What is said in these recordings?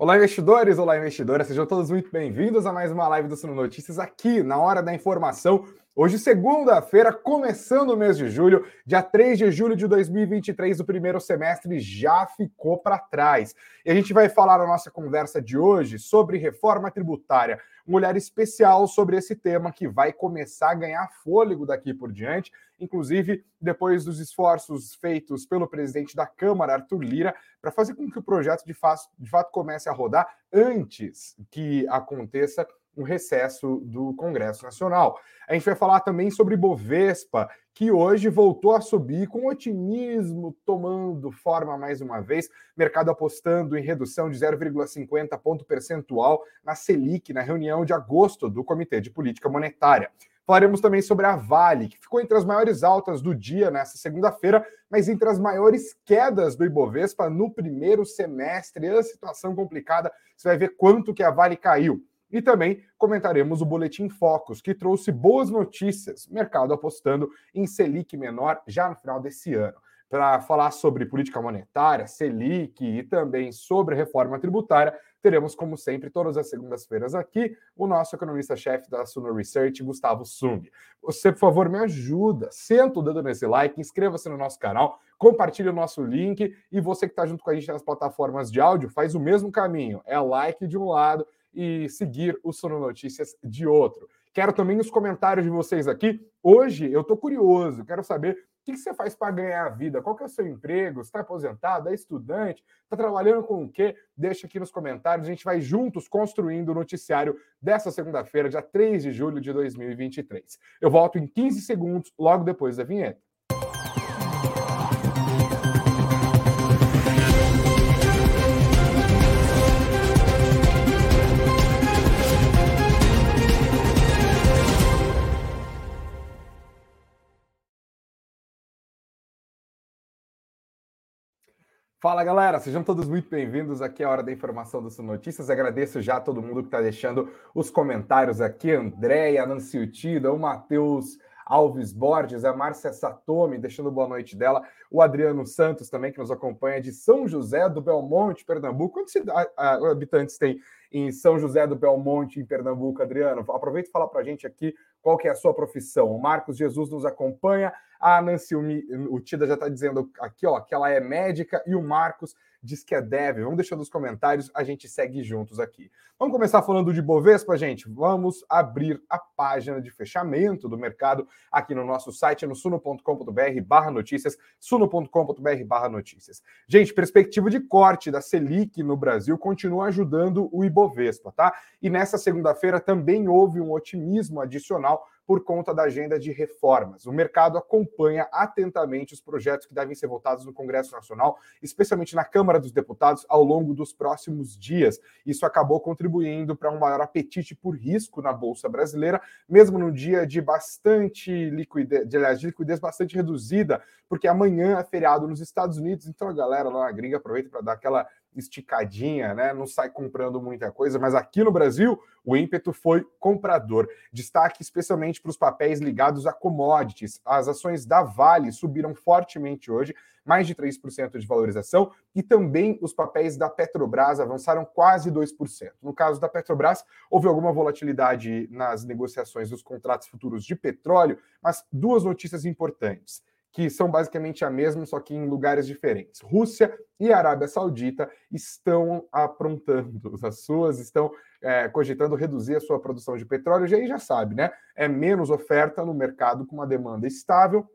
Olá, investidores! Olá, investidoras! Sejam todos muito bem-vindos a mais uma live do Suno Notícias aqui na Hora da Informação. Hoje, segunda-feira, começando o mês de julho, dia 3 de julho de 2023, o primeiro semestre já ficou para trás. E a gente vai falar na nossa conversa de hoje sobre reforma tributária, olhar especial sobre esse tema que vai começar a ganhar fôlego daqui por diante, inclusive depois dos esforços feitos pelo presidente da Câmara, Arthur Lira, para fazer com que o projeto de fato, de fato comece a rodar antes que aconteça o recesso do Congresso Nacional. A gente vai falar também sobre Bovespa, que hoje voltou a subir com otimismo tomando forma mais uma vez, mercado apostando em redução de 0,50 ponto percentual na Selic na reunião de agosto do Comitê de Política Monetária. Falaremos também sobre a Vale, que ficou entre as maiores altas do dia nessa segunda-feira, mas entre as maiores quedas do Ibovespa no primeiro semestre. A situação complicada, você vai ver quanto que a Vale caiu. E também comentaremos o Boletim Focus, que trouxe boas notícias, mercado apostando em Selic menor já no final desse ano. Para falar sobre política monetária, Selic e também sobre reforma tributária, teremos, como sempre, todas as segundas-feiras aqui, o nosso economista-chefe da Suno Research, Gustavo Sung. Você, por favor, me ajuda, senta o dedo nesse like, inscreva-se no nosso canal, compartilhe o nosso link e você que está junto com a gente nas plataformas de áudio, faz o mesmo caminho. É like de um lado e seguir o Sono Notícias de outro. Quero também os comentários de vocês aqui. Hoje eu estou curioso, quero saber o que você faz para ganhar a vida? Qual que é o seu emprego? Está aposentado? É estudante? Está trabalhando com o quê? Deixa aqui nos comentários. A gente vai juntos construindo o noticiário dessa segunda-feira, dia 3 de julho de 2023. Eu volto em 15 segundos, logo depois da vinheta. Fala galera, sejam todos muito bem-vindos aqui à Hora da Informação das Notícias. Agradeço já a todo mundo que está deixando os comentários aqui: Andréia, Nancy Utida, o Matheus Alves Borges, a Márcia Satomi, deixando boa noite dela, o Adriano Santos também, que nos acompanha de São José do Belmonte, Pernambuco. Quantos habitantes tem em São José do Belmonte, em Pernambuco, Adriano? Aproveita e fala para a gente aqui qual que é a sua profissão. O Marcos Jesus nos acompanha, a Nancy Utida já está dizendo aqui ó, que ela é médica e o Marcos diz que é dev. Vamos deixando nos comentários, a gente segue juntos aqui. Vamos começar falando de Bovespa, gente? Vamos abrir a página de fechamento do mercado aqui no nosso site, no suno.com.br barra notícias, suno.com.br barra notícias. Gente, perspectiva de corte da Selic no Brasil continua ajudando o Ibovespa, tá? E nessa segunda-feira também houve um otimismo adicional por conta da agenda de reformas. O mercado acompanha atentamente os projetos que devem ser votados no Congresso Nacional, especialmente na Câmara dos Deputados, ao longo dos próximos dias. Isso acabou contribuindo para um maior apetite por risco na Bolsa Brasileira, mesmo num dia de bastante liquidez, de, liquidez bastante reduzida, porque amanhã é feriado nos Estados Unidos, então a galera lá na gringa aproveita para dar aquela esticadinha, né? Não sai comprando muita coisa, mas aqui no Brasil o ímpeto foi comprador. Destaque especialmente para os papéis ligados a commodities. As ações da Vale subiram fortemente hoje, mais de 3% de valorização, e também os papéis da Petrobras avançaram quase 2%. No caso da Petrobras, houve alguma volatilidade nas negociações dos contratos futuros de petróleo, mas duas notícias importantes que são basicamente a mesma, só que em lugares diferentes. Rússia e Arábia Saudita estão aprontando as suas, estão é, cogitando reduzir a sua produção de petróleo. E aí já sabe, né? É menos oferta no mercado com uma demanda estável,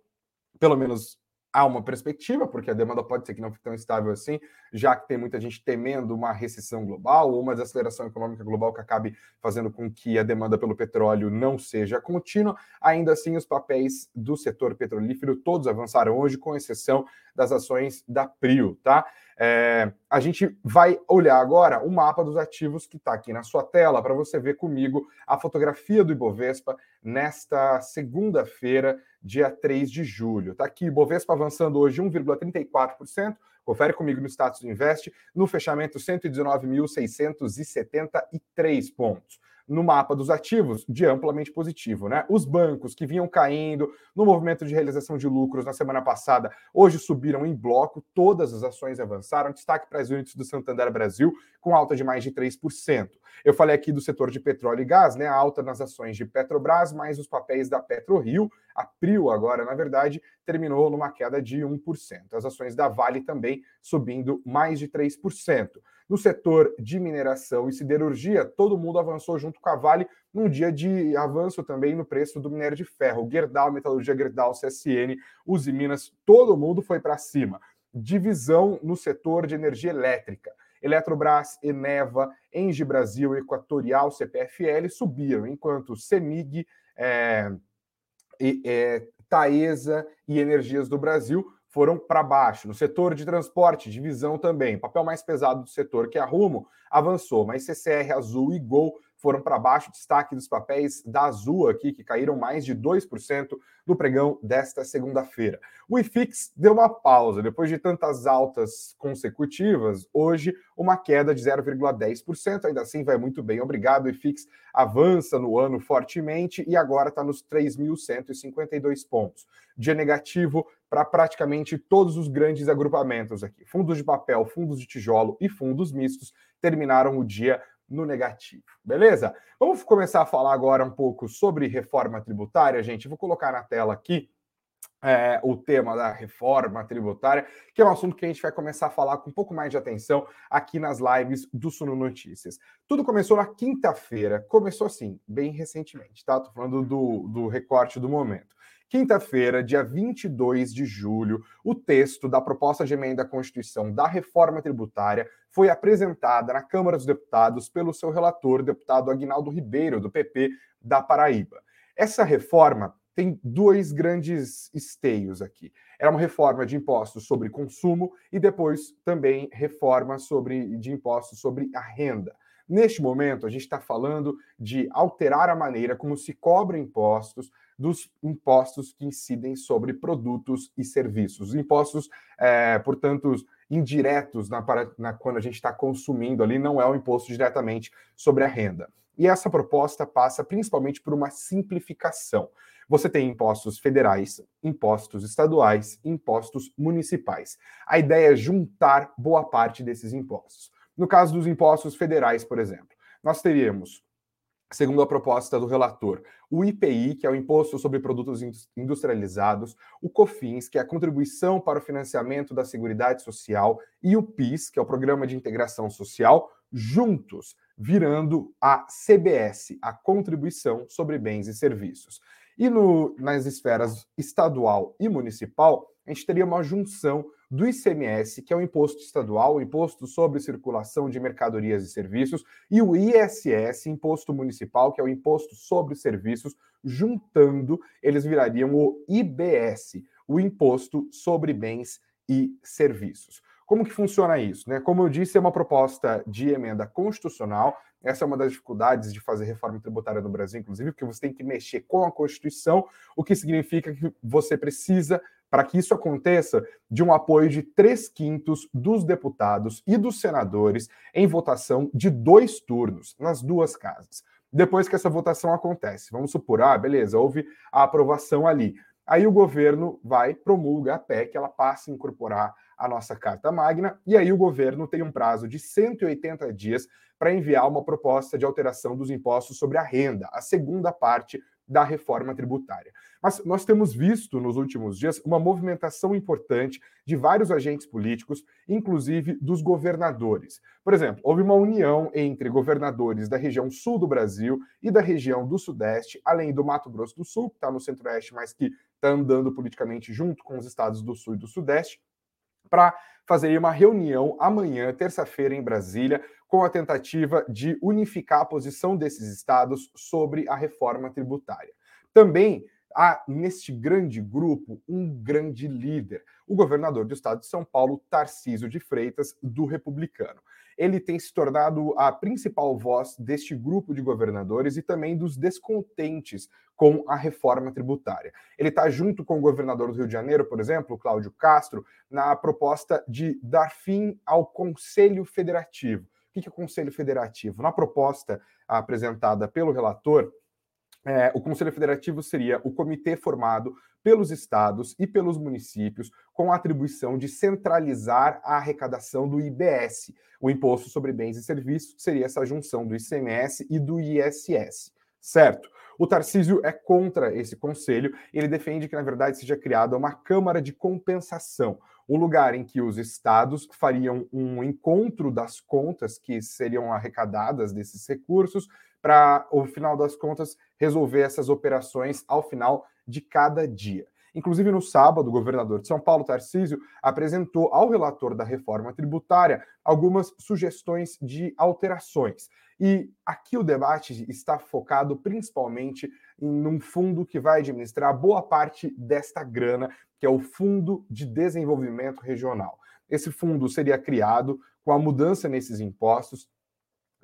pelo menos há uma perspectiva, porque a demanda pode ser que não fique tão estável assim, já que tem muita gente temendo uma recessão global ou uma desaceleração econômica global que acabe fazendo com que a demanda pelo petróleo não seja contínua. Ainda assim, os papéis do setor petrolífero todos avançaram hoje, com exceção das ações da Prio, tá? É, a gente vai olhar agora o mapa dos ativos que está aqui na sua tela para você ver comigo a fotografia do Ibovespa nesta segunda-feira, dia 3 de julho. Está aqui, Ibovespa avançando hoje 1,34%. Confere comigo no status do Invest, no fechamento 119.673 pontos. No mapa dos ativos de amplamente positivo, né? Os bancos que vinham caindo no movimento de realização de lucros na semana passada, hoje subiram em bloco, todas as ações avançaram. Destaque para as unidades do Santander Brasil, com alta de mais de 3%. Eu falei aqui do setor de petróleo e gás, né? Alta nas ações de Petrobras, mais os papéis da PetroRio, a Prio agora, na verdade, terminou numa queda de 1%. As ações da Vale também subindo mais de 3%. No setor de mineração e siderurgia, todo mundo avançou junto com a Vale num dia de avanço também no preço do minério de ferro. Gerdau, Metalurgia Gerdau, CSN, Uzi Minas, todo mundo foi para cima. Divisão no setor de energia elétrica. Eletrobras, Eneva, Engie Brasil, Equatorial, CPFL subiram, enquanto Semig, é, é, Taesa e Energias do Brasil foram para baixo. No setor de transporte, divisão também. Papel mais pesado do setor, que é a Rumo, avançou, mas CCR, Azul e Gol foram para baixo. Destaque dos papéis da Azul aqui, que caíram mais de 2% do pregão desta segunda-feira. O IFIX deu uma pausa depois de tantas altas consecutivas. Hoje, uma queda de 0,10%. Ainda assim, vai muito bem. Obrigado. O IFIX avança no ano fortemente e agora está nos 3.152 pontos. Dia negativo para praticamente todos os grandes agrupamentos aqui. Fundos de papel, fundos de tijolo e fundos mistos terminaram o dia no negativo. Beleza? Vamos começar a falar agora um pouco sobre reforma tributária, gente. Vou colocar na tela aqui é, o tema da reforma tributária, que é um assunto que a gente vai começar a falar com um pouco mais de atenção aqui nas lives do Suno Notícias. Tudo começou na quinta-feira, começou assim, bem recentemente, tá? Tô falando do, do recorte do momento. Quinta-feira, dia 22 de julho, o texto da proposta de emenda à Constituição da reforma tributária foi apresentada na Câmara dos Deputados pelo seu relator, deputado Aguinaldo Ribeiro, do PP da Paraíba. Essa reforma tem dois grandes esteios aqui. Era uma reforma de impostos sobre consumo e depois também reforma sobre, de impostos sobre a renda. Neste momento, a gente está falando de alterar a maneira como se cobra impostos dos impostos que incidem sobre produtos e serviços. Impostos, é, portanto, indiretos na, na, quando a gente está consumindo ali, não é o imposto diretamente sobre a renda. E essa proposta passa principalmente por uma simplificação. Você tem impostos federais, impostos estaduais, impostos municipais. A ideia é juntar boa parte desses impostos. No caso dos impostos federais, por exemplo, nós teríamos segundo a proposta do relator, o IPI, que é o Imposto sobre Produtos Industrializados, o COFINS, que é a Contribuição para o Financiamento da Seguridade Social, e o PIS, que é o Programa de Integração Social, juntos, virando a CBS, a Contribuição sobre Bens e Serviços. E no, nas esferas estadual e municipal, a gente teria uma junção do ICMS, que é o imposto estadual, o imposto sobre circulação de mercadorias e serviços, e o ISS, imposto municipal, que é o imposto sobre serviços, juntando, eles virariam o IBS, o imposto sobre bens e serviços. Como que funciona isso? Né? Como eu disse, é uma proposta de emenda constitucional. Essa é uma das dificuldades de fazer reforma tributária no Brasil, inclusive, porque você tem que mexer com a Constituição, o que significa que você precisa para que isso aconteça, de um apoio de três quintos dos deputados e dos senadores em votação de dois turnos nas duas casas. Depois que essa votação acontece, vamos supor, ah, beleza, houve a aprovação ali. Aí o governo vai, promulga a PEC, ela passa a incorporar a nossa Carta Magna, e aí o governo tem um prazo de 180 dias para enviar uma proposta de alteração dos impostos sobre a renda, a segunda parte da reforma tributária. Mas nós temos visto nos últimos dias uma movimentação importante de vários agentes políticos, inclusive dos governadores. Por exemplo, houve uma união entre governadores da região sul do Brasil e da região do Sudeste, além do Mato Grosso do Sul, que está no Centro-Oeste, mas que está andando politicamente junto com os estados do Sul e do Sudeste, para fazer uma reunião amanhã, terça-feira, em Brasília, com a tentativa de unificar a posição desses estados sobre a reforma tributária. Também há neste grande grupo um grande líder, o governador do estado de São Paulo, Tarcísio de Freitas, do Republicano. Ele tem se tornado a principal voz deste grupo de governadores e também dos descontentes com a reforma tributária. Ele está junto com o governador do Rio de Janeiro, por exemplo, Cláudio Castro, na proposta de dar fim ao Conselho Federativo que é o Conselho Federativo? Na proposta apresentada pelo relator, é, o Conselho Federativo seria o comitê formado pelos estados e pelos municípios com a atribuição de centralizar a arrecadação do IBS, o Imposto sobre Bens e Serviços, seria essa junção do ICMS e do ISS, certo? O Tarcísio é contra esse conselho, ele defende que, na verdade, seja criada uma Câmara de Compensação, um lugar em que os estados fariam um encontro das contas que seriam arrecadadas desses recursos, para, ao final das contas, resolver essas operações ao final de cada dia. Inclusive, no sábado, o governador de São Paulo, Tarcísio, apresentou ao relator da reforma tributária algumas sugestões de alterações. E aqui o debate está focado principalmente em um fundo que vai administrar boa parte desta grana, que é o Fundo de Desenvolvimento Regional. Esse fundo seria criado com a mudança nesses impostos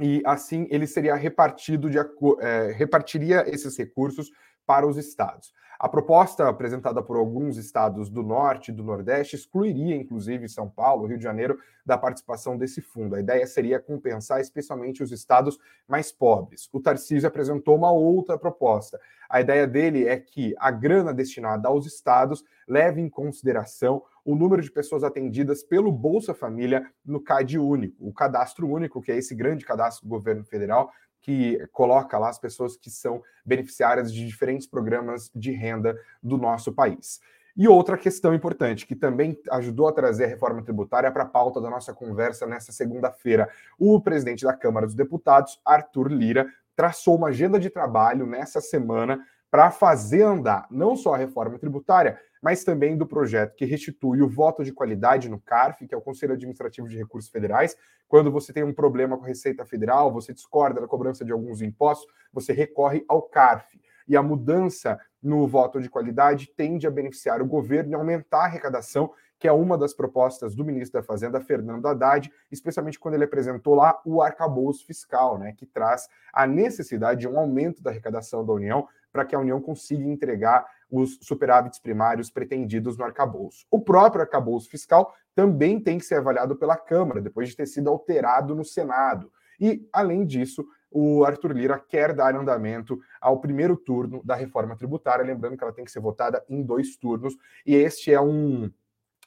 e assim ele seria repartido de é, repartiria esses recursos para os estados. A proposta apresentada por alguns estados do norte e do nordeste excluiria, inclusive, São Paulo, Rio de Janeiro, da participação desse fundo. A ideia seria compensar especialmente os estados mais pobres. O Tarcísio apresentou uma outra proposta. A ideia dele é que a grana destinada aos estados leve em consideração o número de pessoas atendidas pelo Bolsa Família no CAD único, o cadastro único, que é esse grande cadastro do governo federal, que coloca lá as pessoas que são beneficiárias de diferentes programas de renda do nosso país. E outra questão importante, que também ajudou a trazer a reforma tributária para a pauta da nossa conversa nesta segunda-feira. O presidente da Câmara dos Deputados, Arthur Lira, traçou uma agenda de trabalho nessa semana para fazer andar não só a reforma tributária, mas também do projeto que restitui o voto de qualidade no CARF, que é o Conselho Administrativo de Recursos Federais. Quando você tem um problema com a Receita Federal, você discorda da cobrança de alguns impostos, você recorre ao CARF. E a mudança no voto de qualidade tende a beneficiar o governo e aumentar a arrecadação, que é uma das propostas do ministro da Fazenda, Fernando Haddad, especialmente quando ele apresentou lá o arcabouço fiscal, né, que traz a necessidade de um aumento da arrecadação da União para que a União consiga entregar os superávites primários pretendidos no arcabouço. O próprio arcabouço fiscal também tem que ser avaliado pela Câmara, depois de ter sido alterado no Senado. E, além disso, o Arthur Lira quer dar andamento ao primeiro turno da reforma tributária, lembrando que ela tem que ser votada em dois turnos, e este é um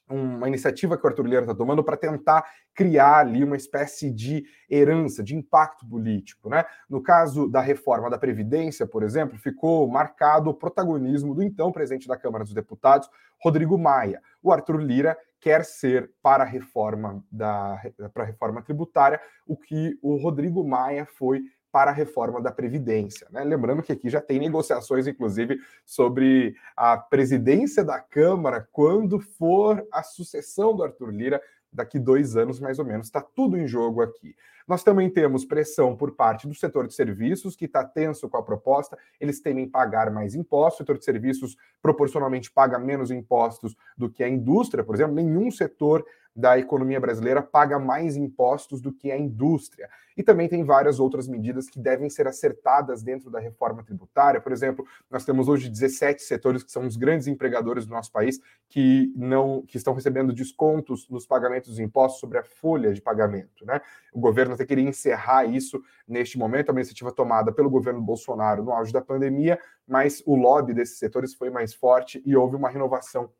uma iniciativa que o Arthur Lira está tomando para tentar criar ali uma espécie de herança, de impacto político. Né? No caso da reforma da Previdência, por exemplo, ficou marcado o protagonismo do então presidente da Câmara dos Deputados, Rodrigo Maia. O Arthur Lira quer ser para a reforma da para a reforma tributária o que o Rodrigo Maia foi para a reforma da Previdência. Né? Lembrando que aqui já tem negociações, inclusive, sobre a presidência da Câmara quando for a sucessão do Arthur Lira daqui dois anos, mais ou menos. Está tudo em jogo aqui. Nós também temos pressão por parte do setor de serviços, que está tenso com a proposta. Eles temem pagar mais impostos. O setor de serviços proporcionalmente paga menos impostos do que a indústria, por exemplo. Nenhum setor da economia brasileira paga mais impostos do que a indústria. E também tem várias outras medidas que devem ser acertadas dentro da reforma tributária. Por exemplo, nós temos hoje 17 setores que são os grandes empregadores do nosso país que não que estão recebendo descontos nos pagamentos dos impostos sobre a folha de pagamento. Né? O governo até queria encerrar isso neste momento, uma iniciativa tomada pelo governo Bolsonaro no auge da pandemia, mas o lobby desses setores foi mais forte e houve uma renovação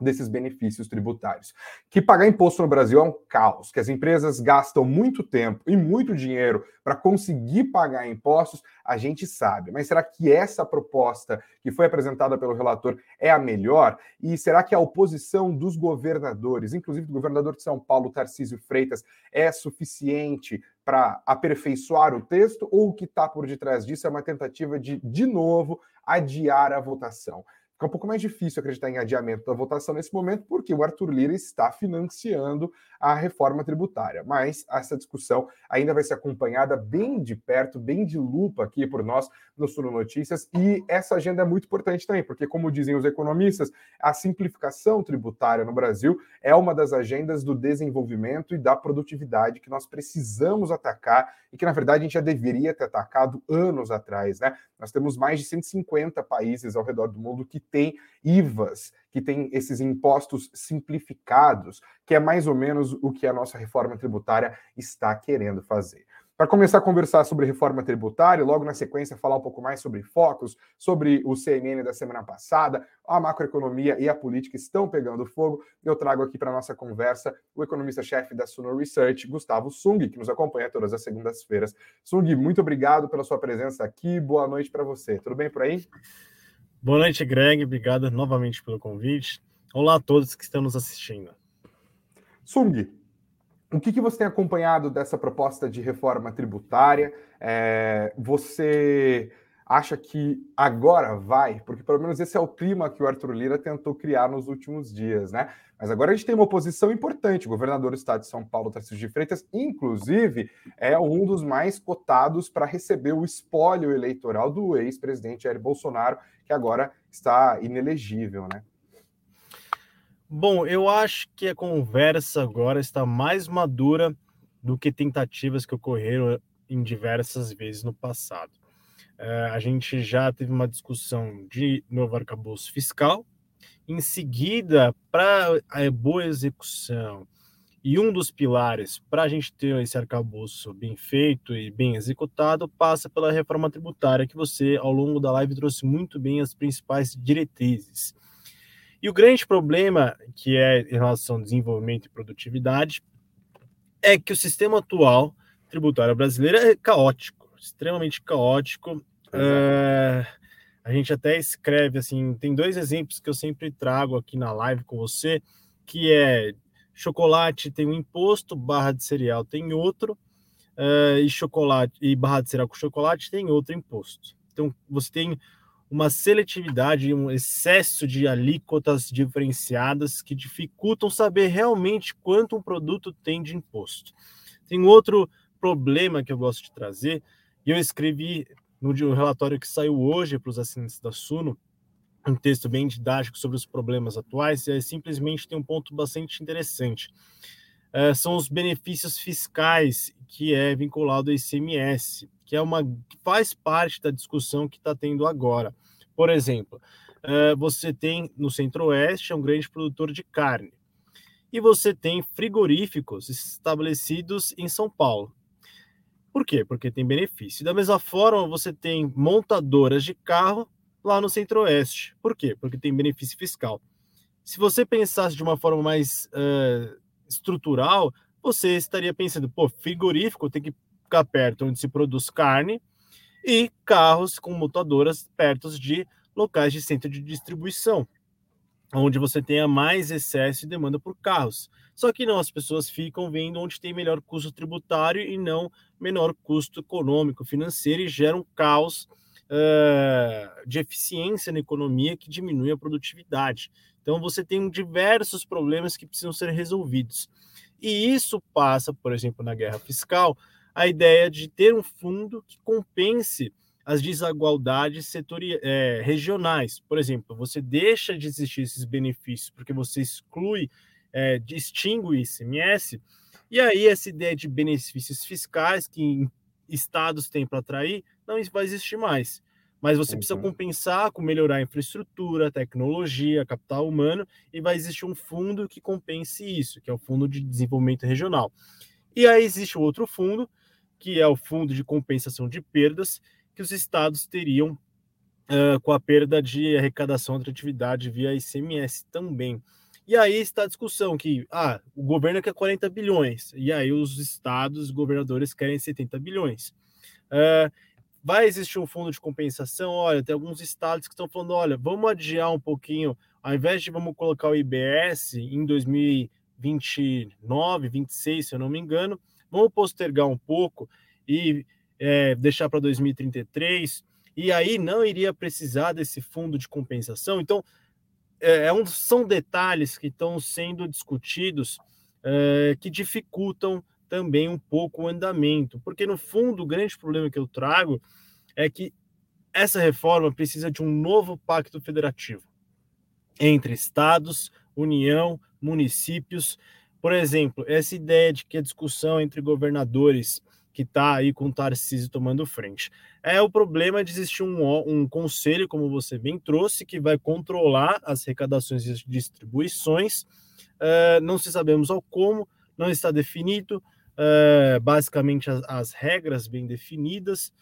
desses benefícios tributários. Que pagar imposto no Brasil é um caos, que as empresas gastam muito tempo e muito dinheiro para conseguir pagar impostos, a gente sabe. Mas será que essa proposta que foi apresentada pelo relator é a melhor? E será que a oposição dos governadores, inclusive do governador de São Paulo, Tarcísio Freitas, é suficiente para aperfeiçoar o texto? Ou o que está por detrás disso é uma tentativa de, de novo, adiar a votação? Fica um pouco mais difícil acreditar em adiamento da votação nesse momento, porque o Arthur Lira está financiando a reforma tributária. Mas essa discussão ainda vai ser acompanhada bem de perto, bem de lupa aqui por nós no Suno Notícias. E essa agenda é muito importante também, porque, como dizem os economistas, a simplificação tributária no Brasil é uma das agendas do desenvolvimento e da produtividade que nós precisamos atacar e que, na verdade, a gente já deveria ter atacado anos atrás. Né? Nós temos mais de 150 países ao redor do mundo que tem IVAs, que tem esses impostos simplificados, que é mais ou menos o que a nossa reforma tributária está querendo fazer. Para começar a conversar sobre reforma tributária, logo na sequência falar um pouco mais sobre focos, sobre o CNN da semana passada, a macroeconomia e a política estão pegando fogo. Eu trago aqui para nossa conversa o economista-chefe da Suno Research, Gustavo Sung, que nos acompanha todas as segundas-feiras. Sung, muito obrigado pela sua presença aqui. Boa noite para você. Tudo bem por aí? Boa noite, Greg. Obrigado novamente pelo convite. Olá a todos que estão nos assistindo. Sung, o que, que você tem acompanhado dessa proposta de reforma tributária? É, você acha que agora vai? Porque pelo menos esse é o clima que o Arthur Lira tentou criar nos últimos dias, né? Mas agora a gente tem uma oposição importante. O governador do estado de São Paulo, Tarcísio de Freitas, inclusive, é um dos mais cotados para receber o espólio eleitoral do ex-presidente Jair Bolsonaro, que agora está inelegível, né? Bom, eu acho que a conversa agora está mais madura do que tentativas que ocorreram em diversas vezes no passado. É, a gente já teve uma discussão de novo arcabouço fiscal, em seguida, para a boa execução, e um dos pilares para a gente ter esse arcabouço bem feito e bem executado passa pela reforma tributária, que você, ao longo da live, trouxe muito bem as principais diretrizes. E o grande problema, que é em relação ao desenvolvimento e produtividade, é que o sistema atual tributário brasileiro é caótico, extremamente caótico. É, a gente até escreve assim, tem dois exemplos que eu sempre trago aqui na live com você, que é chocolate tem um imposto, barra de cereal tem outro, uh, e chocolate e barra de cereal com chocolate tem outro imposto. Então você tem uma seletividade, um excesso de alíquotas diferenciadas que dificultam saber realmente quanto um produto tem de imposto. Tem outro problema que eu gosto de trazer, e eu escrevi no relatório que saiu hoje para os assinantes da Suno, um texto bem didático sobre os problemas atuais, e é, simplesmente tem um ponto bastante interessante. É, são os benefícios fiscais que é vinculado ao ICMS que é uma que faz parte da discussão que está tendo agora. Por exemplo, uh, você tem no Centro-Oeste é um grande produtor de carne e você tem frigoríficos estabelecidos em São Paulo. Por quê? Porque tem benefício. Da mesma forma, você tem montadoras de carro lá no Centro-Oeste. Por quê? Porque tem benefício fiscal. Se você pensasse de uma forma mais uh, estrutural, você estaria pensando, pô, frigorífico tem que ficar perto onde se produz carne e carros com motodoras perto de locais de centro de distribuição, onde você tenha mais excesso e demanda por carros. Só que não, as pessoas ficam vendo onde tem melhor custo tributário e não menor custo econômico, financeiro e gera um caos uh, de eficiência na economia que diminui a produtividade. Então você tem diversos problemas que precisam ser resolvidos. E isso passa, por exemplo, na guerra fiscal, a ideia de ter um fundo que compense as desigualdades setoriais, é, regionais. Por exemplo, você deixa de existir esses benefícios porque você exclui, é, distingue o ICMS, e aí essa ideia de benefícios fiscais que estados têm para atrair não vai existir mais. Mas você uhum. precisa compensar com melhorar a infraestrutura, tecnologia, capital humano, e vai existir um fundo que compense isso, que é o Fundo de Desenvolvimento Regional. E aí existe o outro fundo, que é o Fundo de Compensação de Perdas, que os estados teriam uh, com a perda de arrecadação de atividade via ICMS também. E aí está a discussão que ah, o governo quer 40 bilhões, e aí os estados, os governadores querem 70 bilhões. Uh, vai existir um fundo de compensação? Olha, tem alguns estados que estão falando: olha, vamos adiar um pouquinho, ao invés de vamos colocar o IBS em 2029, 26, se eu não me engano, Vamos postergar um pouco e é, deixar para 2033, e aí não iria precisar desse fundo de compensação. Então, é, é um, são detalhes que estão sendo discutidos é, que dificultam também um pouco o andamento, porque no fundo o grande problema que eu trago é que essa reforma precisa de um novo pacto federativo entre estados, União, municípios, por exemplo, essa ideia de que a discussão entre governadores que está aí com o Tarcísio tomando frente. É o problema de existir um, um conselho, como você bem trouxe, que vai controlar as arrecadações e distribuições. Uh, não se sabemos ao como, não está definido, uh, basicamente as, as, regras bem definidas.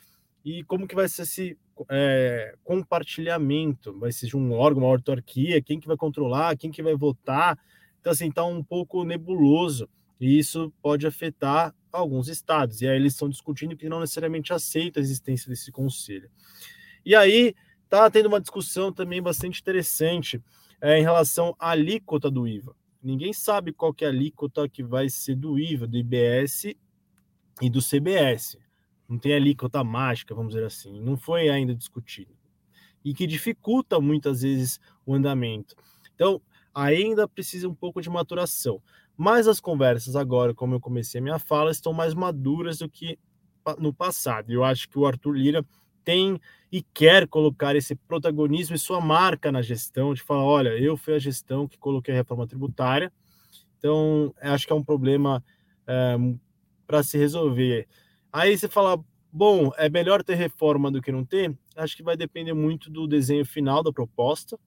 E como que vai ser esse é, compartilhamento, vai ser um órgão, uma autarquia, quem que vai controlar, quem que vai votar, então assim, está um pouco nebuloso e isso pode afetar alguns estados. E aí eles estão discutindo que não necessariamente aceita a existência desse conselho. E aí está tendo uma discussão também bastante interessante é, em relação à alíquota do IVA. Ninguém sabe qual que é a alíquota que vai ser do IVA, do IBS e do CBS. Não tem alíquota mágica, vamos dizer assim. Não foi ainda discutido. E que dificulta muitas vezes o andamento. Então, ainda precisa um pouco de maturação. Mas as conversas agora, como eu comecei a minha fala, estão mais maduras do que no passado. Eu acho que o Arthur Lira tem e quer colocar esse protagonismo e sua marca na gestão, de falar, olha, eu fui a gestão que coloquei a reforma tributária, então acho que é um problema é, para se resolver. Aí você fala, bom, é melhor ter reforma do que não ter? Acho que vai depender muito do desenho final da proposta,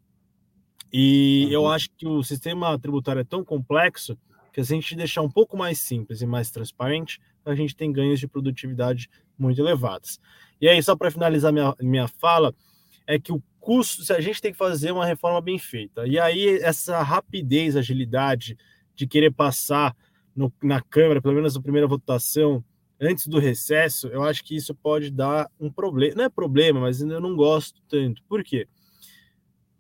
e uhum. eu acho que o sistema tributário é tão complexo que se a gente deixar um pouco mais simples e mais transparente, a gente tem ganhos de produtividade muito elevados. E aí, só para finalizar minha, minha fala, é que o custo, se a gente tem que fazer uma reforma bem feita, e aí essa rapidez, agilidade de querer passar no, na Câmara, pelo menos na primeira votação, antes do recesso, eu acho que isso pode dar um problema. Não é problema, mas eu não gosto tanto. Por quê?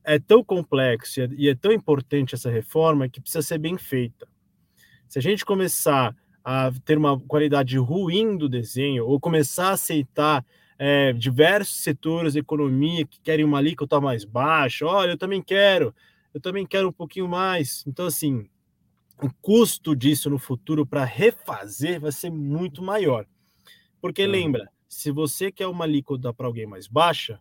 É tão complexo e é tão importante essa reforma que precisa ser bem feita. Se a gente começar a ter uma qualidade ruim do desenho, ou começar a aceitar é, diversos setores da economia que querem uma alíquota mais baixa, olha, eu também quero, eu também quero um pouquinho mais. Então, assim, o custo disso no futuro para refazer vai ser muito maior. Porque uhum. lembra, se você quer uma alíquota para alguém mais baixa,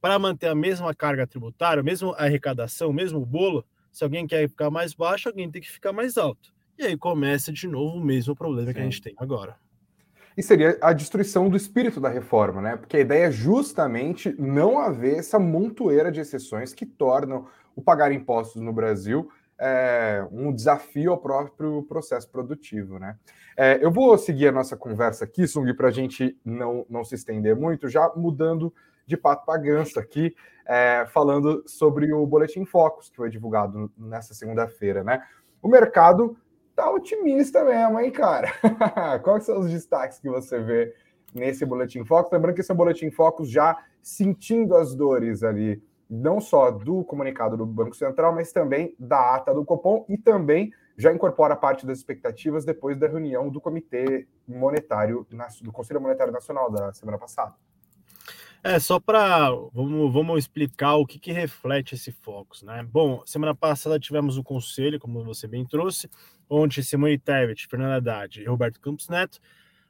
para manter a mesma carga tributária, a mesma arrecadação, o mesmo bolo, se alguém quer ficar mais baixo, alguém tem que ficar mais alto. E aí começa de novo o mesmo problema Sim. que a gente tem agora. E seria a destruição do espírito da reforma, né? Porque a ideia é justamente não haver essa montoeira de exceções que tornam o pagar impostos no Brasil é, um desafio ao próprio processo produtivo, né? É, eu vou seguir a nossa conversa aqui, Sung, para a gente não, não se estender muito, já mudando de pato para ganso aqui, é, falando sobre o Boletim Focus, que foi divulgado nessa segunda-feira, né? O mercado tá otimista mesmo, hein, cara? Quais são os destaques que você vê nesse Boletim Focus? Lembrando que esse é um Boletim Focus já sentindo as dores ali, não só do comunicado do Banco Central, mas também da ata do Copom e também já incorpora parte das expectativas depois da reunião do Comitê Monetário, do Conselho Monetário Nacional da semana passada. É, só para vamos, vamos explicar o que, que reflete esse Focus, né? Bom, semana passada tivemos o conselho, como você bem trouxe, onde Simone Tebet, Fernando Haddad e Roberto Campos Neto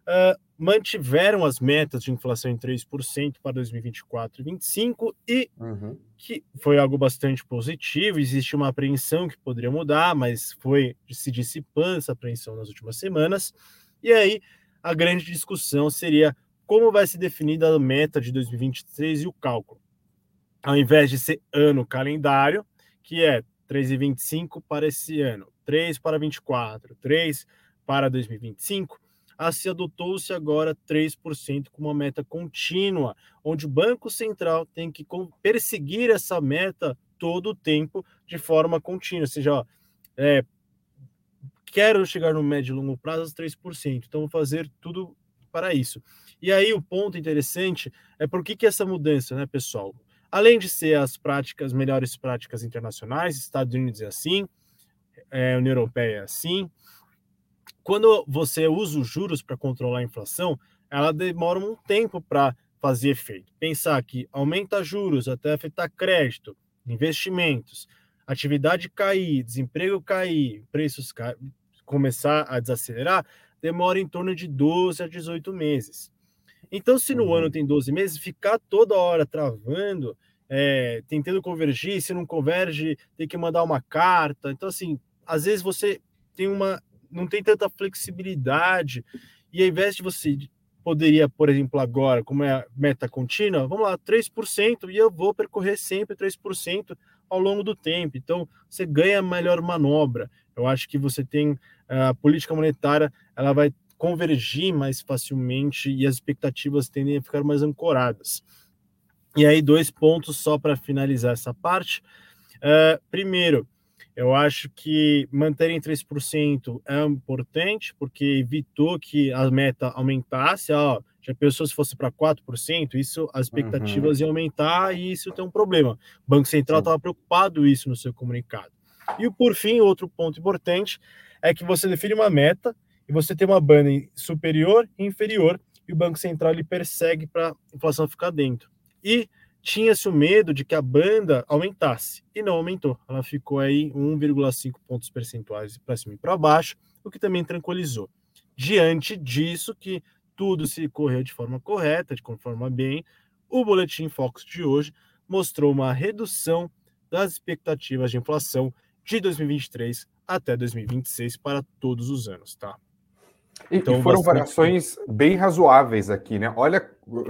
uh, mantiveram as metas de inflação em 3% para 2024 e 2025 e uhum. que foi algo bastante positivo. Existe uma apreensão que poderia mudar, mas foi se dissipando essa apreensão nas últimas semanas. E aí a grande discussão seria como vai ser definida a meta de 2023 e o cálculo. Ao invés de ser ano calendário, que é 3,25 para esse ano, 3 para 24, 3 para 2025, assim adotou-se agora 3% como uma meta contínua, onde o Banco Central tem que perseguir essa meta todo o tempo de forma contínua, ou seja, ó, é, quero chegar no médio e longo prazo aos 3%, então vou fazer tudo para isso. E aí o ponto interessante é por que, que essa mudança, né, pessoal? Além de ser as práticas, melhores práticas internacionais, Estados Unidos é assim, é, União Europeia assim. Quando você usa os juros para controlar a inflação, ela demora um tempo para fazer efeito. Pensar que aumenta juros até afetar crédito, investimentos, atividade cair, desemprego cair, preços começar a desacelerar, demora em torno de 12 a 18 meses. Então, se no uhum. ano tem 12 meses, ficar toda hora travando, é, tentando convergir, se não converge, tem que mandar uma carta. Então, assim, às vezes você tem uma. não tem tanta flexibilidade, e ao invés de você poderia, por exemplo, agora, como é a meta contínua, vamos lá, 3%, e eu vou percorrer sempre 3% ao longo do tempo. Então, você ganha melhor manobra. Eu acho que você tem a política monetária, ela vai convergir mais facilmente e as expectativas tendem a ficar mais ancoradas. E aí, dois pontos só para finalizar essa parte. Uh, primeiro, eu acho que manterem 3% é importante, porque evitou que a meta aumentasse. Ó, já pensou se fosse para 4%, isso as expectativas uhum. iam aumentar e isso tem um problema. O Banco Central estava preocupado isso no seu comunicado. E por fim, outro ponto importante é que você define uma meta e você tem uma banda superior e inferior, e o Banco Central ele persegue para a inflação ficar dentro. E tinha-se o medo de que a banda aumentasse, e não aumentou. Ela ficou aí 1,5 pontos percentuais para cima e para baixo, o que também tranquilizou. Diante disso, que tudo se correu de forma correta, de forma bem, o Boletim Focus de hoje mostrou uma redução das expectativas de inflação de 2023 até 2026 para todos os anos, tá? E, então, e foram bastante... variações bem razoáveis aqui, né? Olha,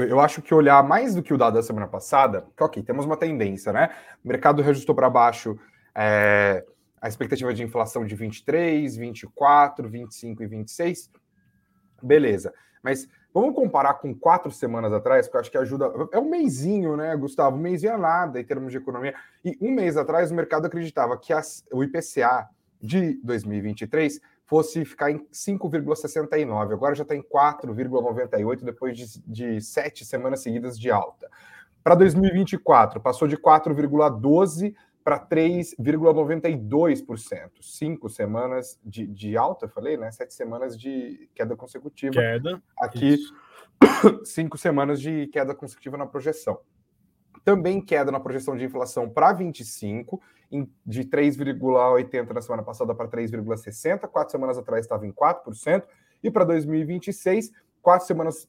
eu acho que olhar mais do que o dado da semana passada, que ok, temos uma tendência, né? O mercado reajustou para baixo é, a expectativa de inflação de 23, 24, 25 e 26. Beleza. Mas vamos comparar com quatro semanas atrás, que eu acho que ajuda. É um mêsinho, né, Gustavo? Um mêsinho é nada em termos de economia. E um mês atrás o mercado acreditava que as, o IPCA de 2023 fosse ficar em 5,69. Agora já está em 4,98 depois de, de sete semanas seguidas de alta. Para 2024, passou de 4,12 para 3,92%. Cinco semanas de, de alta, falei, né? Sete semanas de queda consecutiva. Queda. Aqui, isso. cinco semanas de queda consecutiva na projeção. Também queda na projeção de inflação para 25, de 3,80 na semana passada para 3,60, quatro semanas atrás estava em 4%, e para 2026, quatro semanas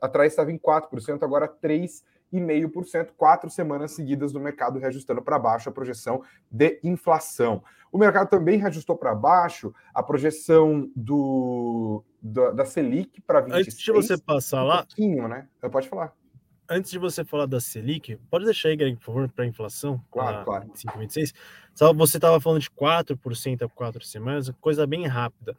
atrás estava em 4%, agora 3,5%, quatro semanas seguidas do mercado reajustando para baixo a projeção de inflação. O mercado também reajustou para baixo a projeção do, do da Selic para 26. Antes de você passar um lá. né? Pode falar antes de você falar da Selic, pode deixar aí, Greg, por favor, para a inflação. Claro, claro. 5,26. Só você estava falando de 4% a quatro semanas, coisa bem rápida.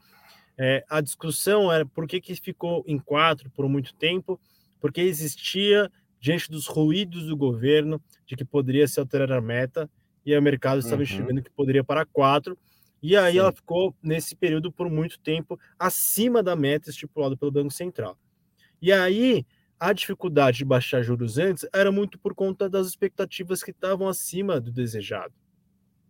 É, a discussão era por que, que ficou em 4 por muito tempo, porque existia, diante dos ruídos do governo, de que poderia se alterar a meta, e o mercado estava uhum. enxergando que poderia para 4, e aí Sim. ela ficou, nesse período, por muito tempo, acima da meta estipulada pelo Banco Central. E aí, a dificuldade de baixar juros antes era muito por conta das expectativas que estavam acima do desejado.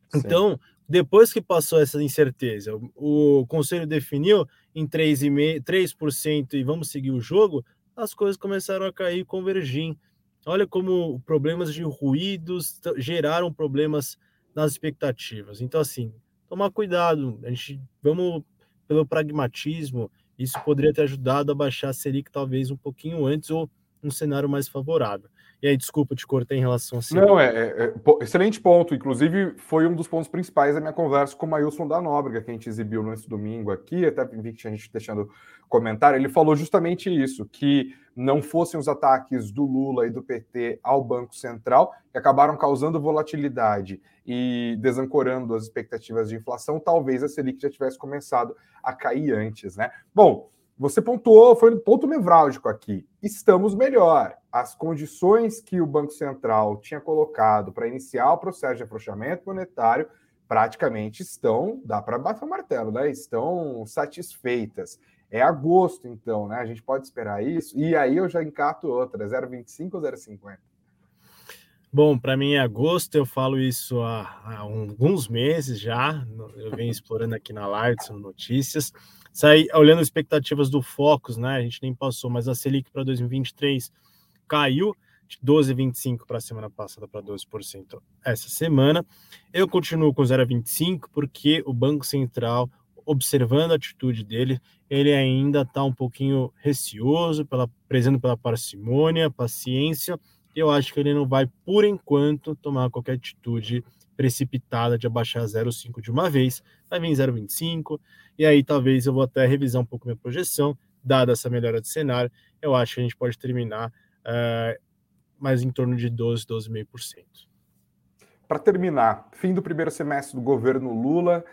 Sim. Então, depois que passou essa incerteza, o conselho definiu em 3,5%, 3% e vamos seguir o jogo, as coisas começaram a cair e convergir. Olha como problemas de ruídos geraram problemas nas expectativas. Então, assim, tomar cuidado, a gente vamos pelo pragmatismo, isso poderia ter ajudado a baixar a Selic talvez um pouquinho antes ou um cenário mais favorável. E aí, desculpa te cortar em relação a Selic. Não, é, é, é, excelente ponto. Inclusive, foi um dos pontos principais da minha conversa com o Mailson da Nóbrega, que a gente exibiu nesse domingo aqui, até vi que tinha gente deixando comentário. Ele falou justamente isso, que não fossem os ataques do Lula e do PT ao Banco Central, que acabaram causando volatilidade e desancorando as expectativas de inflação, talvez a Selic já tivesse começado a cair antes, né? Bom, você pontuou, foi um ponto nevrálgico aqui. Estamos melhor. As condições que o Banco Central tinha colocado para iniciar o processo de afrouxamento monetário praticamente estão, dá para bater o martelo, né? Estão satisfeitas. É agosto, então, né? A gente pode esperar isso. E aí eu já encato outra, 0,25 ou 0,50? Bom, para mim é agosto, eu falo isso há, há, alguns meses já, eu venho explorando aqui na live, são notícias. Saí olhando as expectativas do Focus, né? A gente nem passou, mas a Selic para 2023 caiu de 12,25 para a semana passada para 12% essa semana. Eu continuo com 0,25 porque o Banco Central, observando a atitude dele, ele ainda está um pouquinho receoso, pela, prezando pela parcimônia, paciência eu acho que ele não vai, por enquanto, tomar qualquer atitude precipitada de abaixar 0,5 de uma vez, vai vir 0,25, e aí talvez eu vou até revisar um pouco minha projeção, dada essa melhora de cenário, eu acho que a gente pode terminar uh, mais em torno de 12, 12,5%. Para terminar, fim do primeiro semestre do governo Lula,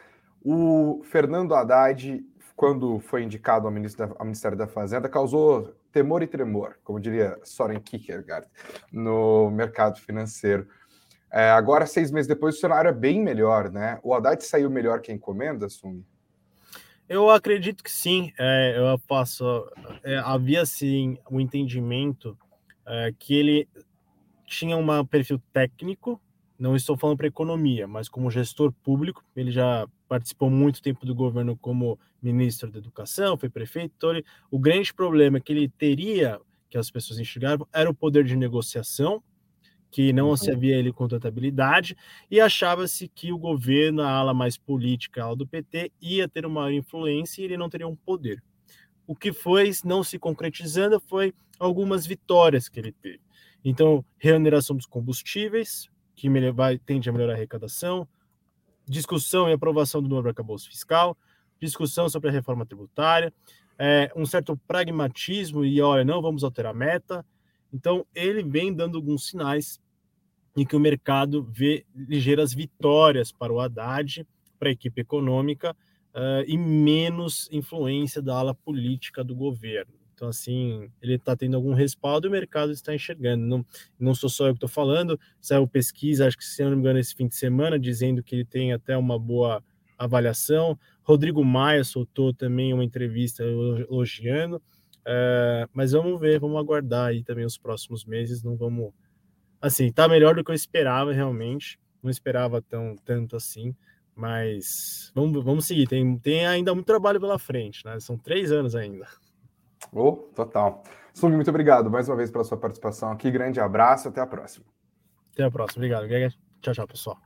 o Fernando Haddad, quando foi indicado ao, Ministério da Fazenda, causou temor e tremor, como diria Soren Kierkegaard, no mercado financeiro. É, agora, seis meses depois, o cenário é bem melhor, né? O Haddad saiu melhor que a encomenda, Sumi? Eu acredito que sim. É, eu passo. É, havia sim o um entendimento é, que ele tinha um perfil técnico. Não estou falando para economia, mas como gestor público, ele já participou muito tempo do governo como ministro da Educação, foi prefeito. Então, ele, o grande problema que ele teria, que as pessoas enxergavam, era o poder de negociação que não uhum. se havia ele com tanta habilidade, e achava-se que o governo, a ala mais política, a ala do PT, ia ter uma maior influência e ele não teria um poder. O que foi não se concretizando foi algumas vitórias que ele teve. Então, remuneração dos combustíveis, que vai, tende a melhorar a arrecadação, discussão e aprovação do novo arcabouço fiscal, discussão sobre a reforma tributária, é, um certo pragmatismo e, olha, não vamos alterar a meta, então, ele vem dando alguns sinais em que o mercado vê ligeiras vitórias para o Haddad, para a equipe econômica, uh, e menos influência da ala política do governo. Então, assim, ele está tendo algum respaldo e o mercado está enxergando. Não, não sou só eu que estou falando, saiu pesquisa, acho que se não me engano, esse fim de semana, dizendo que ele tem até uma boa avaliação. Rodrigo Maia soltou também uma entrevista elogiando. É, mas vamos ver, vamos aguardar aí também os próximos meses. Não vamos. Assim, tá melhor do que eu esperava, realmente. Não esperava tão tanto assim. Mas vamos, vamos seguir. Tem, tem ainda muito trabalho pela frente, né? São três anos ainda. Oh, total. Sung, muito obrigado mais uma vez pela sua participação aqui. Grande abraço, até a próxima. Até a próxima. Obrigado, Tchau, tchau, pessoal.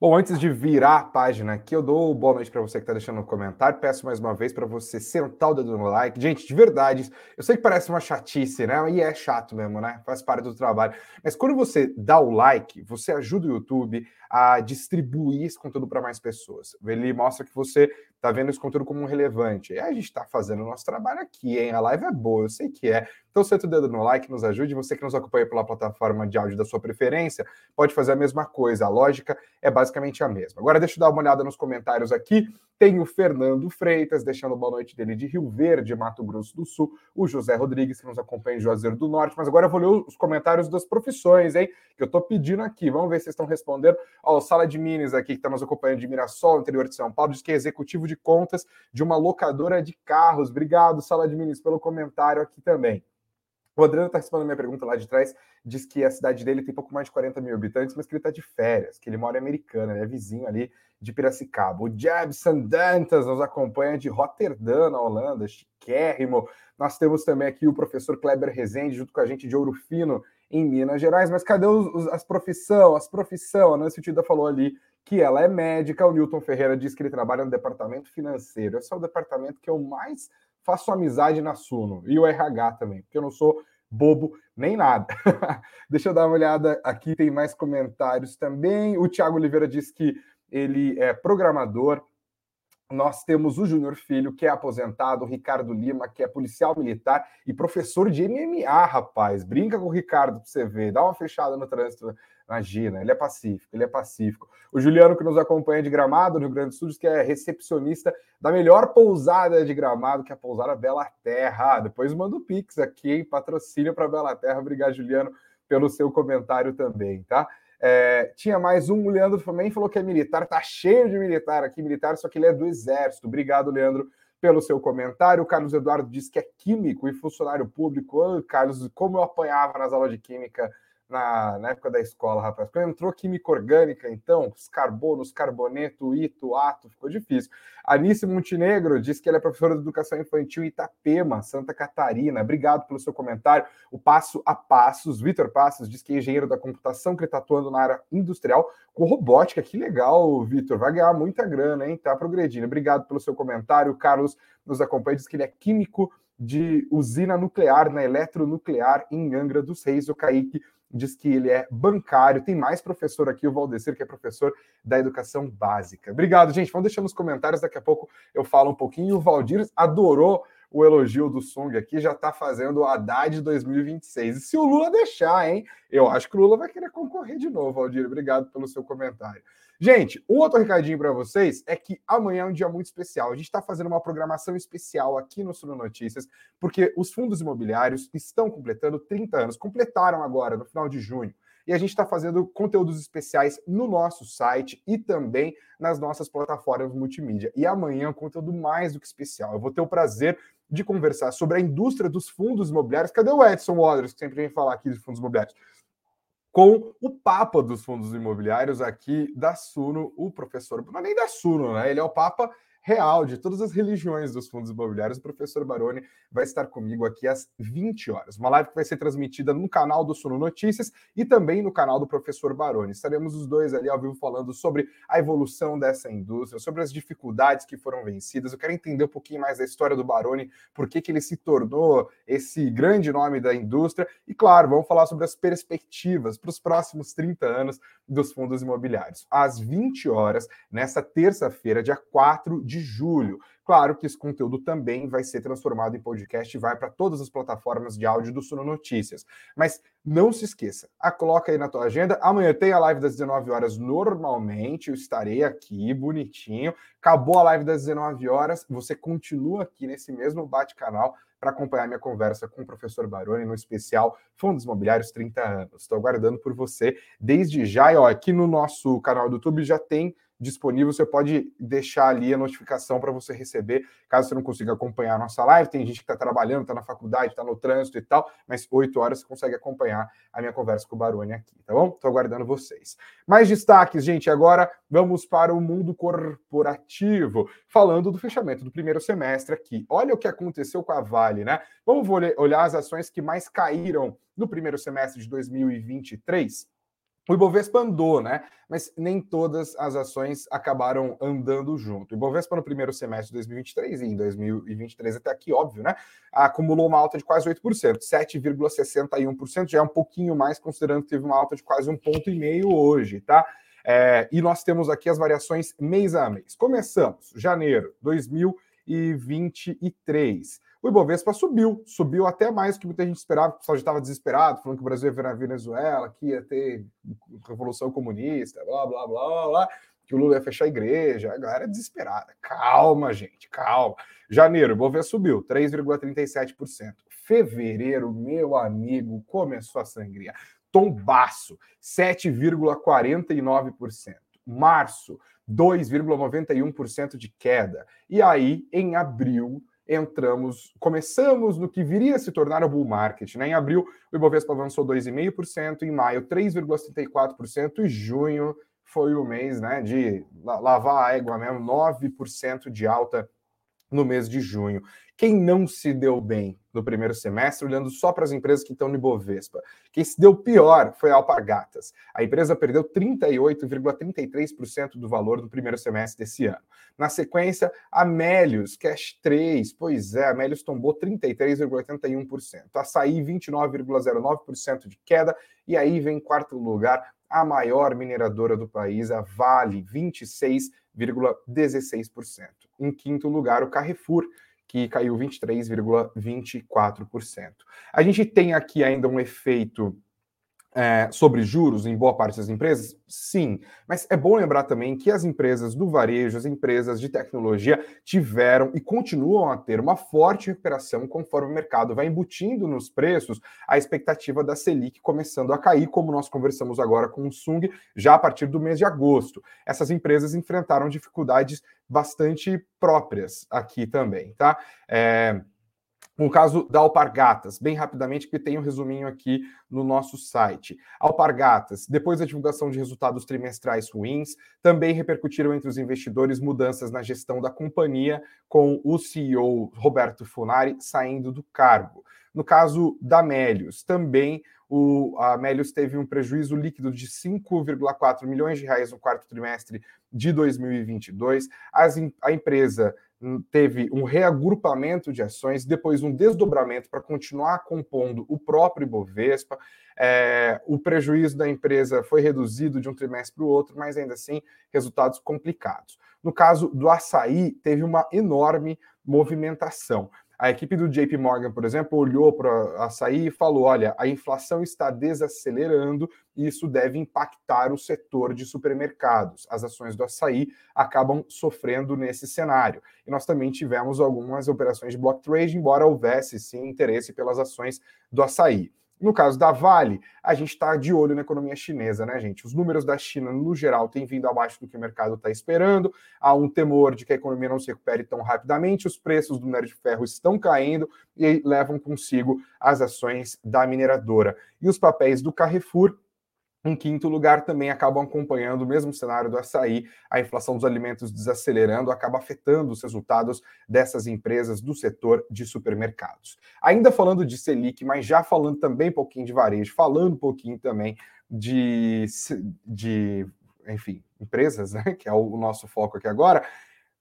Bom, antes de virar a página aqui, eu dou boa noite para você que está deixando um comentário. Peço mais uma vez para você sentar o dedo no like. Gente, de verdade, eu sei que parece uma chatice, né? E é chato mesmo, né? Faz parte do trabalho. Mas quando você dá o like, você ajuda o YouTube a distribuir esse conteúdo para mais pessoas. Ele mostra que você está vendo esse conteúdo como relevante. E a gente está fazendo o nosso trabalho aqui, hein? A live é boa, eu sei que é. Então, senta o dedo no like, nos ajude. Você que nos acompanha pela plataforma de áudio da sua preferência, pode fazer a mesma coisa. A lógica é basicamente a mesma. Agora, deixa eu dar uma olhada nos comentários aqui. Tem o Fernando Freitas, deixando boa noite dele de Rio Verde, Mato Grosso do Sul. O José Rodrigues, que nos acompanha em Juazeiro do Norte. Mas agora eu vou ler os comentários das profissões, hein? Que eu estou pedindo aqui. Vamos ver se vocês estão respondendo. Ó, o Sala de Minas aqui, que está nos acompanhando de Mirassol, interior de São Paulo, diz que é executivo de contas de uma locadora de carros. Obrigado, Sala de Minas, pelo comentário aqui também. O Adriano está respondendo a minha pergunta lá de trás, diz que a cidade dele tem pouco mais de 40 mil habitantes, mas que ele está de férias, que ele mora em Americana, é vizinho ali de Piracicaba. O Jebson Dantas nos acompanha de Roterdã, na Holanda, chiquérrimo. Nós temos também aqui o professor Kleber Rezende, junto com a gente de Ouro Fino, em Minas Gerais. Mas cadê os, os, as profissão? As profissão, a Nancy Tida falou ali que ela é médica, o Newton Ferreira diz que ele trabalha no departamento financeiro. Esse é o departamento que eu mais faço amizade na Suno, e o RH também, porque eu não sou bobo nem nada. Deixa eu dar uma olhada aqui, tem mais comentários também. O Tiago Oliveira diz que ele é programador. Nós temos o Júnior Filho, que é aposentado, o Ricardo Lima, que é policial militar e professor de MMA, rapaz. Brinca com o Ricardo para você ver, dá uma fechada no trânsito Imagina, ele é pacífico, ele é pacífico. O Juliano, que nos acompanha de Gramado, no Rio Grande do Sul, diz que é recepcionista da melhor pousada de Gramado, que é a pousada Bela Terra. Depois manda o Pix aqui, hein? Patrocínio para Bela Terra. Obrigado, Juliano, pelo seu comentário também, tá? É, tinha mais um, o Leandro também falou que é militar, tá cheio de militar aqui, militar, só que ele é do Exército. Obrigado, Leandro, pelo seu comentário. O Carlos Eduardo diz que é químico e funcionário público. Oh, Carlos, como eu apanhava nas aulas de química na, na, época da escola, rapaz. Quando entrou química orgânica, então, os carbonos, carboneto, ito, ato, ficou difícil. Anice Montenegro diz que ela é professora de educação infantil em Itapema, Santa Catarina. Obrigado pelo seu comentário. O Passo a Passos, Vitor Passos, diz que é engenheiro da computação, que ele está atuando na área industrial com robótica. Que legal, Vitor. Vai ganhar muita grana, hein? Tá progredindo. Obrigado pelo seu comentário. O Carlos nos acompanha, diz que ele é químico de usina nuclear, na eletronuclear, em Angra dos Reis. O Kaique diz que ele é bancário. Tem mais professor aqui, o Valdecir, que é professor da educação básica. Obrigado, gente. Vamos deixar nos comentários, daqui a pouco eu falo um pouquinho. O Valdir adorou o elogio do Song aqui, já está fazendo o Haddad 2026. E se o Lula deixar, hein? Eu acho que o Lula vai querer concorrer de novo, Aldir. Obrigado pelo seu comentário. Gente, um outro recadinho para vocês é que amanhã é um dia muito especial. A gente está fazendo uma programação especial aqui no Suno Notícias, porque os fundos imobiliários estão completando 30 anos, completaram agora, no final de junho. E a gente está fazendo conteúdos especiais no nosso site e também nas nossas plataformas multimídia. E amanhã é um conteúdo mais do que especial. Eu vou ter o prazer de conversar sobre a indústria dos fundos imobiliários. Cadê o Edson Waters, que sempre vem falar aqui de fundos imobiliários? Com o Papa dos Fundos Imobiliários aqui da Suno, o professor, não é nem da Suno, né? Ele é o Papa real de todas as religiões dos fundos imobiliários. O professor Baroni vai estar comigo aqui às 20 horas. Uma live que vai ser transmitida no canal do Suno Notícias e também no canal do professor Baroni. Estaremos os dois ali ao vivo falando sobre a evolução dessa indústria, sobre as dificuldades que foram vencidas. Eu quero entender um pouquinho mais da história do Baroni, por que, que ele se tornou esse grande nome da indústria. E, claro, vamos falar sobre as perspectivas para os próximos 30 anos dos fundos imobiliários. Às 20 horas, nessa terça-feira, dia 4 de julho. Claro que esse conteúdo também vai ser transformado em podcast e vai para todas as plataformas de áudio do Suno Notícias. Mas não se esqueça, a coloca aí na tua agenda. Amanhã tem a live das 19 horas normalmente, eu estarei aqui bonitinho. Acabou a live das 19 horas, você continua aqui nesse mesmo bate-canal para acompanhar minha conversa com o professor Baroni no especial Fundos Imobiliários 30 anos. Estou aguardando por você desde já. E ó, aqui no nosso canal do YouTube já tem disponível, você pode deixar ali a notificação para você receber, caso você não consiga acompanhar a nossa live. Tem gente que está trabalhando, está na faculdade, está no trânsito e tal, mas 8 horas você consegue acompanhar a minha conversa com o Baroni aqui, tá bom? Estou aguardando vocês. Mais destaques, gente. Agora vamos para o mundo corporativo, falando do fechamento do primeiro semestre aqui. Olha o que aconteceu com a Vale, né? Vamos olhar as ações que mais caíram no primeiro semestre de 2023. O Ibovespa andou, né? Mas nem todas as ações acabaram andando junto. O Ibovespa no primeiro semestre de 2023 e em 2023 até aqui, óbvio, né? Acumulou uma alta de quase 8%, 7,61%, já é um pouquinho mais, considerando que teve uma alta de quase um ponto e meio hoje, tá? É, e nós temos aqui as variações mês a mês. Começamos, janeiro 2023 o Ibovespa subiu, subiu até mais do que muita gente esperava, o pessoal já estava desesperado, falando que o Brasil ia virar Venezuela, que ia ter revolução comunista, blá, blá, blá, blá, blá, que o Lula ia fechar a igreja, a galera é desesperada. Calma, gente, calma. Janeiro, o Ibovespa subiu, 3,37%. Fevereiro, meu amigo, começou a sangria. Tombaço, 7,49%. Março, 2,91% de queda. E aí, em abril, entramos, começamos no que viria a se tornar o bull market. Né? Em abril, o Ibovespa avançou 2,5%, em maio, 3,74%, e junho foi o mês né, de lavar a égua mesmo, 9% de alta no mês de junho. Quem não se deu bem no primeiro semestre, olhando só para as empresas que estão no Ibovespa, quem se deu pior foi a Alpargatas. A empresa perdeu 38,33% do valor no primeiro semestre desse ano. Na sequência, a Melius, Cash 3, pois é, a Melius tombou 33,81%. Açaí, 29,09% de queda. E aí vem em quarto lugar a maior mineradora do país, a Vale, 26,16%. Em quinto lugar, o Carrefour, que caiu 23,24%. A gente tem aqui ainda um efeito é, sobre juros em boa parte das empresas? Sim, mas é bom lembrar também que as empresas do varejo, as empresas de tecnologia tiveram e continuam a ter uma forte recuperação conforme o mercado vai embutindo nos preços a expectativa da Selic começando a cair, como nós conversamos agora com o Sung, já a partir do mês de agosto. Essas empresas enfrentaram dificuldades bastante próprias aqui também, tá? É, o caso da Alpargatas, bem rapidamente, que tem um resuminho aqui no nosso site. Alpargatas, depois da divulgação de resultados trimestrais ruins, também repercutiram entre os investidores mudanças na gestão da companhia, com o CEO Roberto Funari saindo do cargo. No caso da Melius, também o, a Melius teve um prejuízo líquido de 5,4 milhões de reais no quarto trimestre de 2022. As, a empresa teve um reagrupamento de ações, depois um desdobramento para continuar compondo o próprio Ibovespa. É, o prejuízo da empresa foi reduzido de um trimestre para o outro, mas ainda assim, resultados complicados. No caso do açaí, teve uma enorme movimentação. A equipe do JP Morgan, por exemplo, olhou para açaí e falou: olha, a inflação está desacelerando e isso deve impactar o setor de supermercados. As ações do açaí acabam sofrendo nesse cenário. E nós também tivemos algumas operações de block trade, embora houvesse sim interesse pelas ações do açaí. No caso da Vale, a gente está de olho na economia chinesa, né, gente? Os números da China, no geral, têm vindo abaixo do que o mercado está esperando. Há um temor de que a economia não se recupere tão rapidamente. Os preços do minério de ferro estão caindo e levam consigo as ações da mineradora. E os papéis do Carrefour em quinto lugar, também acabam acompanhando o mesmo cenário do açaí, a inflação dos alimentos desacelerando, acaba afetando os resultados dessas empresas do setor de supermercados. Ainda falando de Selic, mas já falando também um pouquinho de varejo, falando um pouquinho também de, de enfim, empresas, né, que é o nosso foco aqui agora,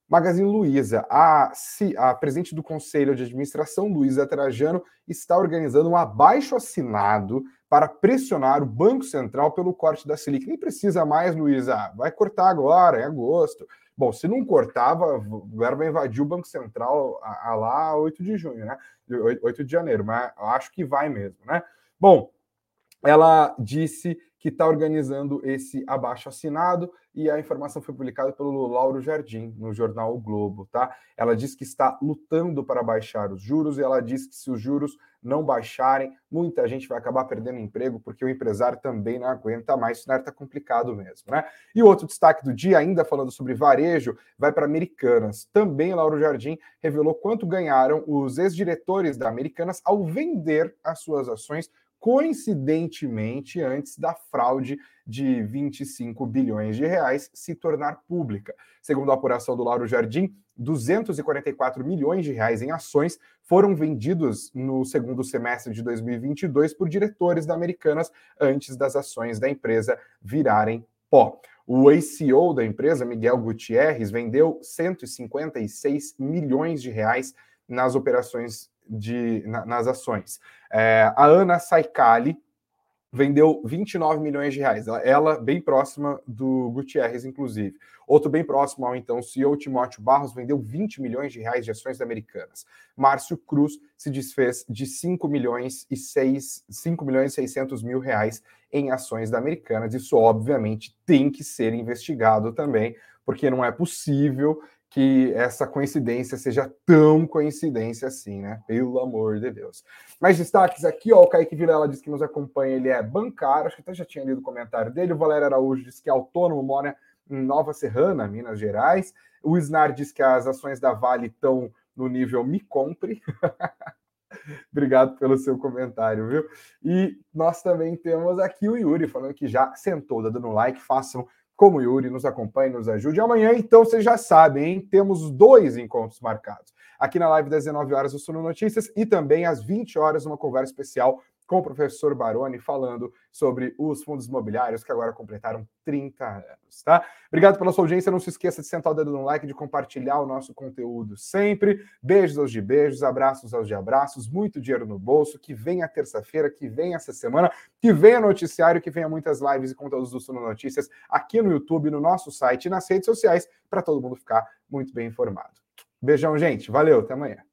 Magazine Luiza, a, a presidente do Conselho de Administração, Luiza Trajano, está organizando um abaixo assinado para pressionar o Banco Central pelo corte da Selic. Nem precisa mais, Luísa, vai cortar agora, em agosto. Bom, se não cortava, o verbo invadir o Banco Central a, a lá 8 de junho, né? 8 de janeiro, mas acho que vai mesmo, né? Bom, ela disse que está organizando esse abaixo assinado e a informação foi publicada pelo Lauro Jardim no jornal o Globo, tá? Ela diz que está lutando para baixar os juros e ela diz que se os juros não baixarem, muita gente vai acabar perdendo emprego porque o empresário também não aguenta mais, o cenário está complicado mesmo, né? E outro destaque do dia, ainda falando sobre varejo, vai para Americanas. Também Lauro Jardim revelou quanto ganharam os ex-diretores da Americanas ao vender as suas ações coincidentemente antes da fraude de 25 bilhões de reais se tornar pública. Segundo a apuração do Lauro Jardim, 244 milhões de reais em ações foram vendidos no segundo semestre de 2022 por diretores da Americanas antes das ações da empresa virarem pó. O ACO da empresa, Miguel Gutierrez, vendeu 156 milhões de reais nas operações de, na, nas ações. É, a Ana Saicali vendeu 29 milhões de reais. Ela, ela, bem próxima do Gutierrez, inclusive. Outro bem próximo ao então CEO Timóteo Barros vendeu 20 milhões de reais de ações americanas. Márcio Cruz se desfez de 5 milhões e 6, 5 milhões e 600 mil reais em ações da Americanas. Isso obviamente tem que ser investigado também, porque não é possível que essa coincidência seja tão coincidência assim, né? Pelo amor de Deus. Mais destaques aqui, ó, o Kaique Vilela diz que nos acompanha, ele é bancário, acho que até já tinha lido o comentário dele. O Valério Araújo diz que é autônomo, mora em Nova Serrana, Minas Gerais. O Snar diz que as ações da Vale estão no nível me compre. Obrigado pelo seu comentário, viu? E nós também temos aqui o Yuri falando que já sentou, dando like, façam como o Yuri, nos acompanhe, nos ajude. Amanhã, então, vocês já sabem, hein? Temos dois encontros marcados. Aqui na live das 19 horas, o Suno Notícias, e também às 20 horas, uma conversa especial com o professor Baroni falando sobre os fundos imobiliários que agora completaram 30 anos, tá? Obrigado pela sua audiência. Não se esqueça de sentar o dedo no like, de compartilhar o nosso conteúdo sempre. Beijos aos de beijos, abraços aos de abraços, muito dinheiro no bolso. Que venha terça-feira, que venha essa semana, que venha noticiário, que venha muitas lives e conteúdos do Suno Notícias aqui no YouTube, no nosso site e nas redes sociais, para todo mundo ficar muito bem informado. Beijão, gente. Valeu, até amanhã.